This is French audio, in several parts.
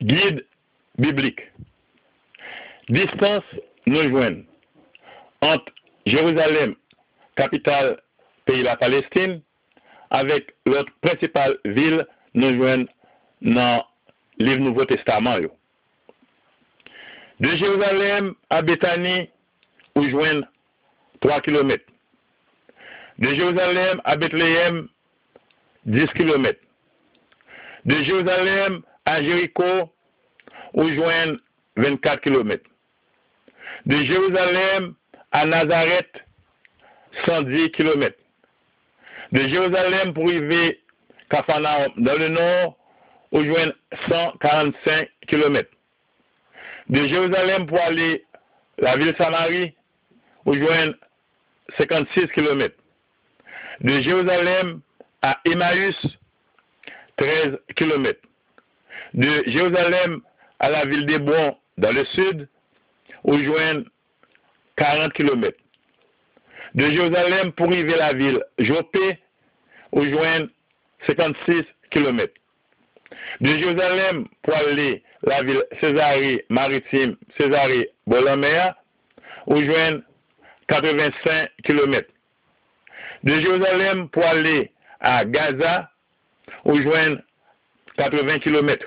Guide biblik. Distans nou jwen. Ant Jeruzalem, kapital peyi la Palestine, avek lot principal vil nou jwen nan liv Nouveau Testament yo. De Jeruzalem a Betani ou jwen 3 km. De Jeruzalem a Betlehem 10 km. De Jeruzalem à Jéricho, où joignent 24 km. De Jérusalem à Nazareth, 110 km. De Jérusalem pour arriver Capharnaüm dans le nord, où joignent 145 km. De Jérusalem pour aller la ville Samarie, où joignent 56 km. De Jérusalem à Emmaüs, 13 km. De Jérusalem à la ville d'Hébron, dans le sud, où joignent 40 km. De Jérusalem pour arriver à la ville Jopé, où joignent 56 km. De Jérusalem pour aller à la ville Césarée maritime, Césarée Bolaméa, où joignent 85 km. De Jérusalem pour aller à Gaza, où joignent 80 km.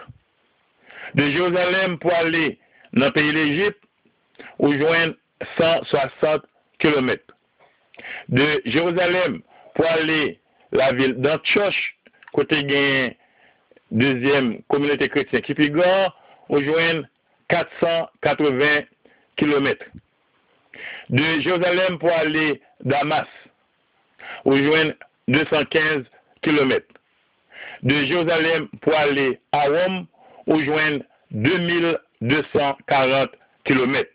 De Jérusalem pour aller dans le pays d'Égypte, où joignent 160 km. De Jérusalem pour aller la ville d'Antioche, côté gain deuxième communauté chrétienne qui Pigor, où joignent 480 km. De Jérusalem pour aller Damas, où joignent 215 km. De Jérusalem pour aller à Rome, joignent 2240 km.